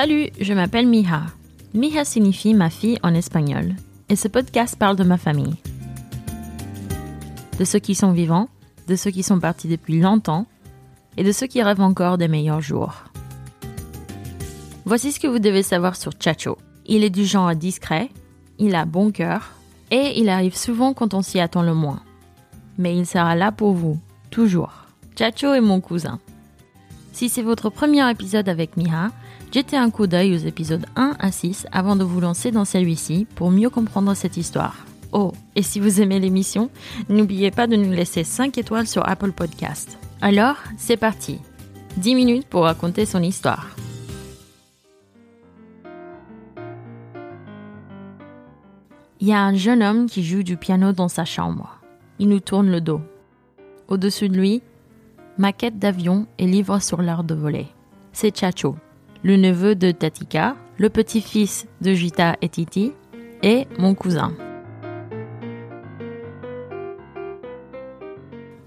Salut, je m'appelle Mija. Mija signifie ma fille en espagnol. Et ce podcast parle de ma famille. De ceux qui sont vivants, de ceux qui sont partis depuis longtemps, et de ceux qui rêvent encore des meilleurs jours. Voici ce que vous devez savoir sur Chacho. Il est du genre discret, il a bon cœur, et il arrive souvent quand on s'y attend le moins. Mais il sera là pour vous, toujours. Chacho est mon cousin. Si c'est votre premier épisode avec Miha, jetez un coup d'œil aux épisodes 1 à 6 avant de vous lancer dans celui-ci pour mieux comprendre cette histoire. Oh, et si vous aimez l'émission, n'oubliez pas de nous laisser 5 étoiles sur Apple Podcast. Alors, c'est parti. 10 minutes pour raconter son histoire. Il y a un jeune homme qui joue du piano dans sa chambre. Il nous tourne le dos. Au-dessus de lui, maquette d'avion et livre sur l'art de voler. C'est Chacho, le neveu de Tatika, le petit-fils de Gita et Titi, et mon cousin.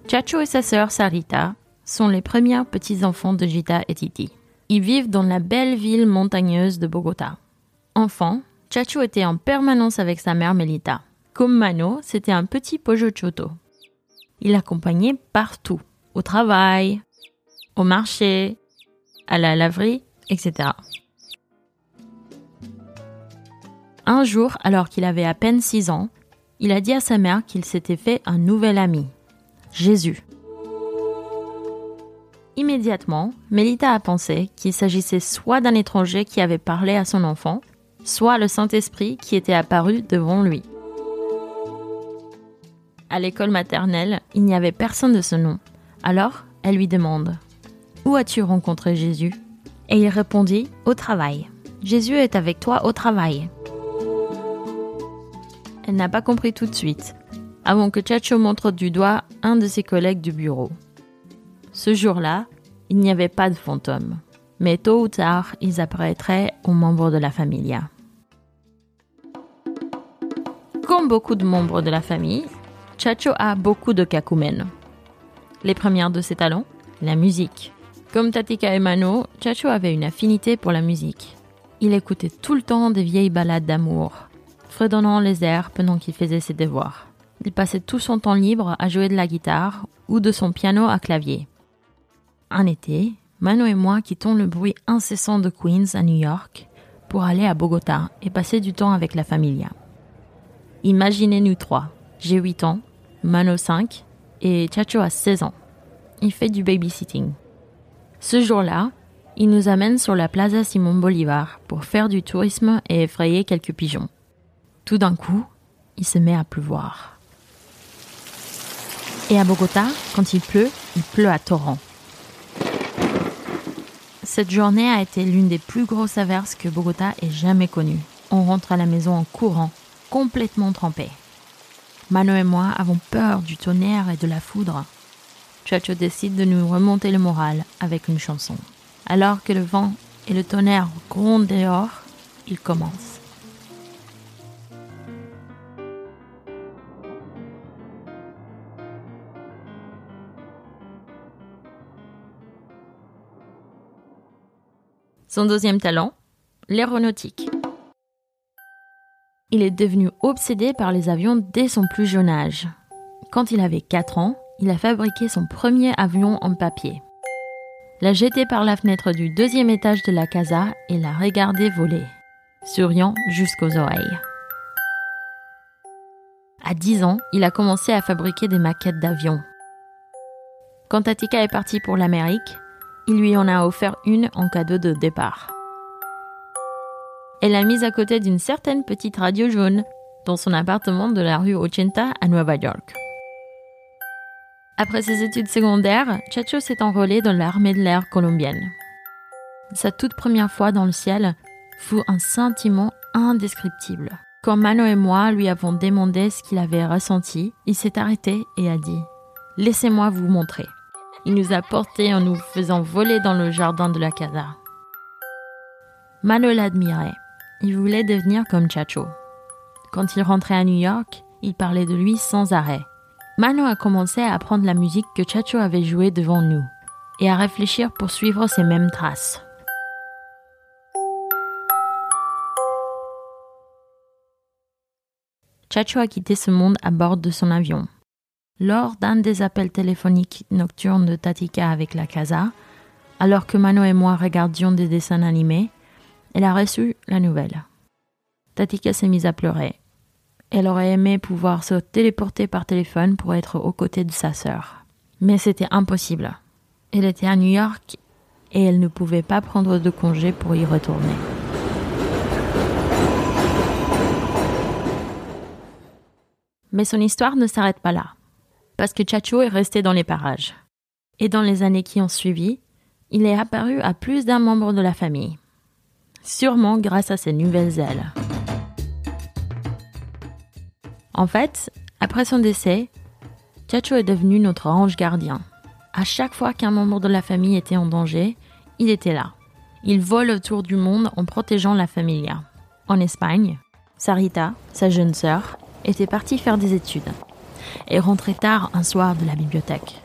Chacho et sa sœur Sarita sont les premiers petits-enfants de Gita et Titi. Ils vivent dans la belle ville montagneuse de Bogota. Enfant, Chacho était en permanence avec sa mère Melita. Comme Mano, c'était un petit pojochoto. Il l'accompagnait partout, au travail, au marché, à la laverie, etc. Un jour, alors qu'il avait à peine 6 ans, il a dit à sa mère qu'il s'était fait un nouvel ami, Jésus. Immédiatement, Melita a pensé qu'il s'agissait soit d'un étranger qui avait parlé à son enfant, soit le Saint-Esprit qui était apparu devant lui. À l'école maternelle, il n'y avait personne de ce nom. Alors, elle lui demande Où as-tu rencontré Jésus? Et il répondit Au travail. Jésus est avec toi au travail. Elle n'a pas compris tout de suite, avant que Chacho montre du doigt un de ses collègues du bureau. Ce jour-là, il n'y avait pas de fantôme, mais tôt ou tard, ils apparaîtraient aux membres de la famille. Comme beaucoup de membres de la famille, Chacho a beaucoup de kakumen. Les premières de ses talents, la musique. Comme Tatika et Mano, Chacho avait une affinité pour la musique. Il écoutait tout le temps des vieilles ballades d'amour, fredonnant les airs pendant qu'il faisait ses devoirs. Il passait tout son temps libre à jouer de la guitare ou de son piano à clavier. Un été, Mano et moi quittons le bruit incessant de Queens à New York pour aller à Bogota et passer du temps avec la familia. Imaginez nous trois. J'ai 8 ans, Mano 5 et Chacho a 16 ans. Il fait du babysitting. Ce jour-là, il nous amène sur la Plaza Simon Bolivar pour faire du tourisme et effrayer quelques pigeons. Tout d'un coup, il se met à pleuvoir. Et à Bogota, quand il pleut, il pleut à torrent. Cette journée a été l'une des plus grosses averses que Bogota ait jamais connues. On rentre à la maison en courant, complètement trempé. Mano et moi avons peur du tonnerre et de la foudre. Chacho décide de nous remonter le moral avec une chanson. Alors que le vent et le tonnerre grondent dehors, il commence. Son deuxième talent, l'aéronautique. Il est devenu obsédé par les avions dès son plus jeune âge. Quand il avait 4 ans, il a fabriqué son premier avion en papier. L'a jeté par la fenêtre du deuxième étage de la casa et l'a regardé voler, souriant jusqu'aux oreilles. À 10 ans, il a commencé à fabriquer des maquettes d'avions. Quand Tatika est parti pour l'Amérique, il lui en a offert une en cadeau de départ. Elle l'a mise à côté d'une certaine petite radio jaune dans son appartement de la rue Ochenta à Nueva York. Après ses études secondaires, Chacho s'est enrôlé dans l'armée de l'air colombienne. Sa toute première fois dans le ciel fut un sentiment indescriptible. Quand Mano et moi lui avons demandé ce qu'il avait ressenti, il s'est arrêté et a dit Laissez-moi vous montrer. Il nous a portés en nous faisant voler dans le jardin de la casa. Mano l'admirait. Il voulait devenir comme Chacho. Quand il rentrait à New York, il parlait de lui sans arrêt. Mano a commencé à apprendre la musique que Chacho avait jouée devant nous et à réfléchir pour suivre ses mêmes traces. Chacho a quitté ce monde à bord de son avion. Lors d'un des appels téléphoniques nocturnes de Tatika avec la casa, alors que Mano et moi regardions des dessins animés, elle a reçu la nouvelle. Tatika s'est mise à pleurer. Elle aurait aimé pouvoir se téléporter par téléphone pour être aux côtés de sa sœur. Mais c'était impossible. Elle était à New York et elle ne pouvait pas prendre de congé pour y retourner. Mais son histoire ne s'arrête pas là, parce que Chacho est resté dans les parages. Et dans les années qui ont suivi, il est apparu à plus d'un membre de la famille, sûrement grâce à ses nouvelles ailes. En fait, après son décès, Chacho est devenu notre ange gardien. À chaque fois qu'un membre de la famille était en danger, il était là. Il vole autour du monde en protégeant la familia. En Espagne, Sarita, sa jeune sœur, était partie faire des études et rentrait tard un soir de la bibliothèque.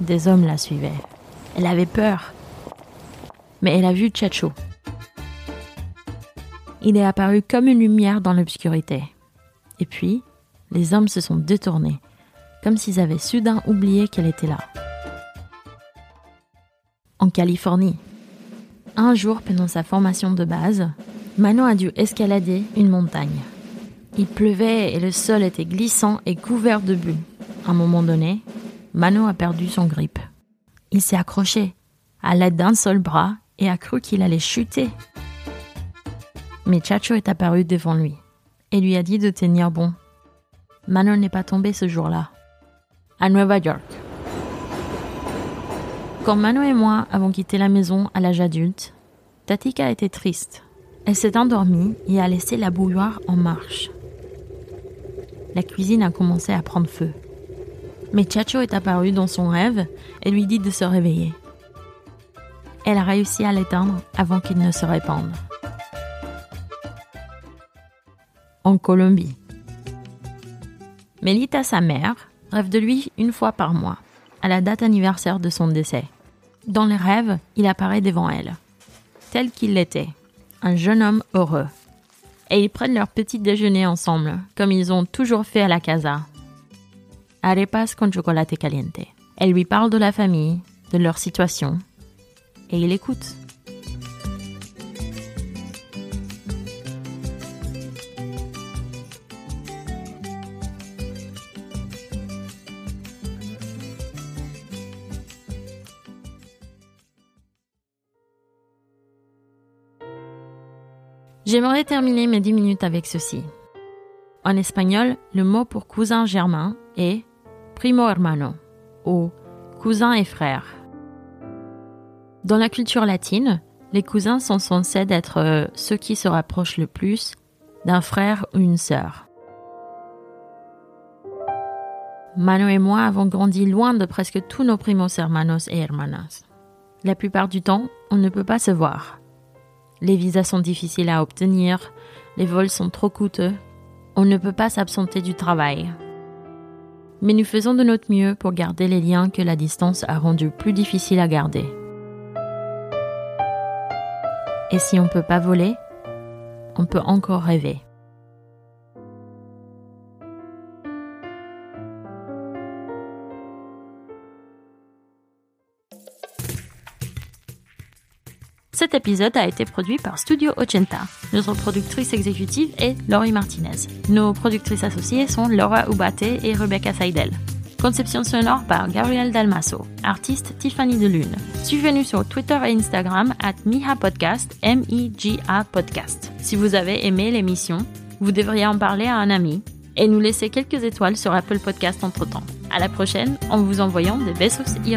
Des hommes la suivaient. Elle avait peur. Mais elle a vu Chacho. Il est apparu comme une lumière dans l'obscurité. Et puis, les hommes se sont détournés, comme s'ils avaient soudain oublié qu'elle était là. En Californie, un jour pendant sa formation de base, Manon a dû escalader une montagne. Il pleuvait et le sol était glissant et couvert de bulle. À un moment donné, Mano a perdu son grip. Il s'est accroché à l'aide d'un seul bras et a cru qu'il allait chuter. Mais Chacho est apparu devant lui et lui a dit de tenir bon. Mano n'est pas tombé ce jour-là. À Nueva York. Quand Mano et moi avons quitté la maison à l'âge adulte, Tatika était triste. Elle s'est endormie et a laissé la bouilloire en marche la cuisine a commencé à prendre feu. Mais Chacho est apparu dans son rêve et lui dit de se réveiller. Elle a réussi à l'éteindre avant qu'il ne se répande. Colombie. Melita, sa mère, rêve de lui une fois par mois, à la date anniversaire de son décès. Dans les rêves, il apparaît devant elle, tel qu'il l'était, un jeune homme heureux et ils prennent leur petit déjeuner ensemble, comme ils ont toujours fait à la casa. Arepas con chocolate caliente. Elle lui parle de la famille, de leur situation, et il écoute. J'aimerais terminer mes 10 minutes avec ceci. En espagnol, le mot pour cousin germain est primo hermano ou cousin et frère. Dans la culture latine, les cousins sont censés être euh, ceux qui se rapprochent le plus d'un frère ou une sœur. Mano et moi avons grandi loin de presque tous nos primos hermanos et hermanas. La plupart du temps, on ne peut pas se voir. Les visas sont difficiles à obtenir, les vols sont trop coûteux, on ne peut pas s'absenter du travail. Mais nous faisons de notre mieux pour garder les liens que la distance a rendus plus difficiles à garder. Et si on ne peut pas voler, on peut encore rêver. Cet épisode a été produit par Studio Ochenta. Notre productrice exécutive est Laurie Martinez. Nos productrices associées sont Laura Ubate et Rebecca Seidel. Conception sonore par Gabriel Dalmasso. Artiste Tiffany Delune. Suivez-nous sur Twitter et Instagram at Miha Podcast, M-I-G-A Podcast. Si vous avez aimé l'émission, vous devriez en parler à un ami et nous laisser quelques étoiles sur Apple Podcast entre temps. À la prochaine en vous envoyant des besos y.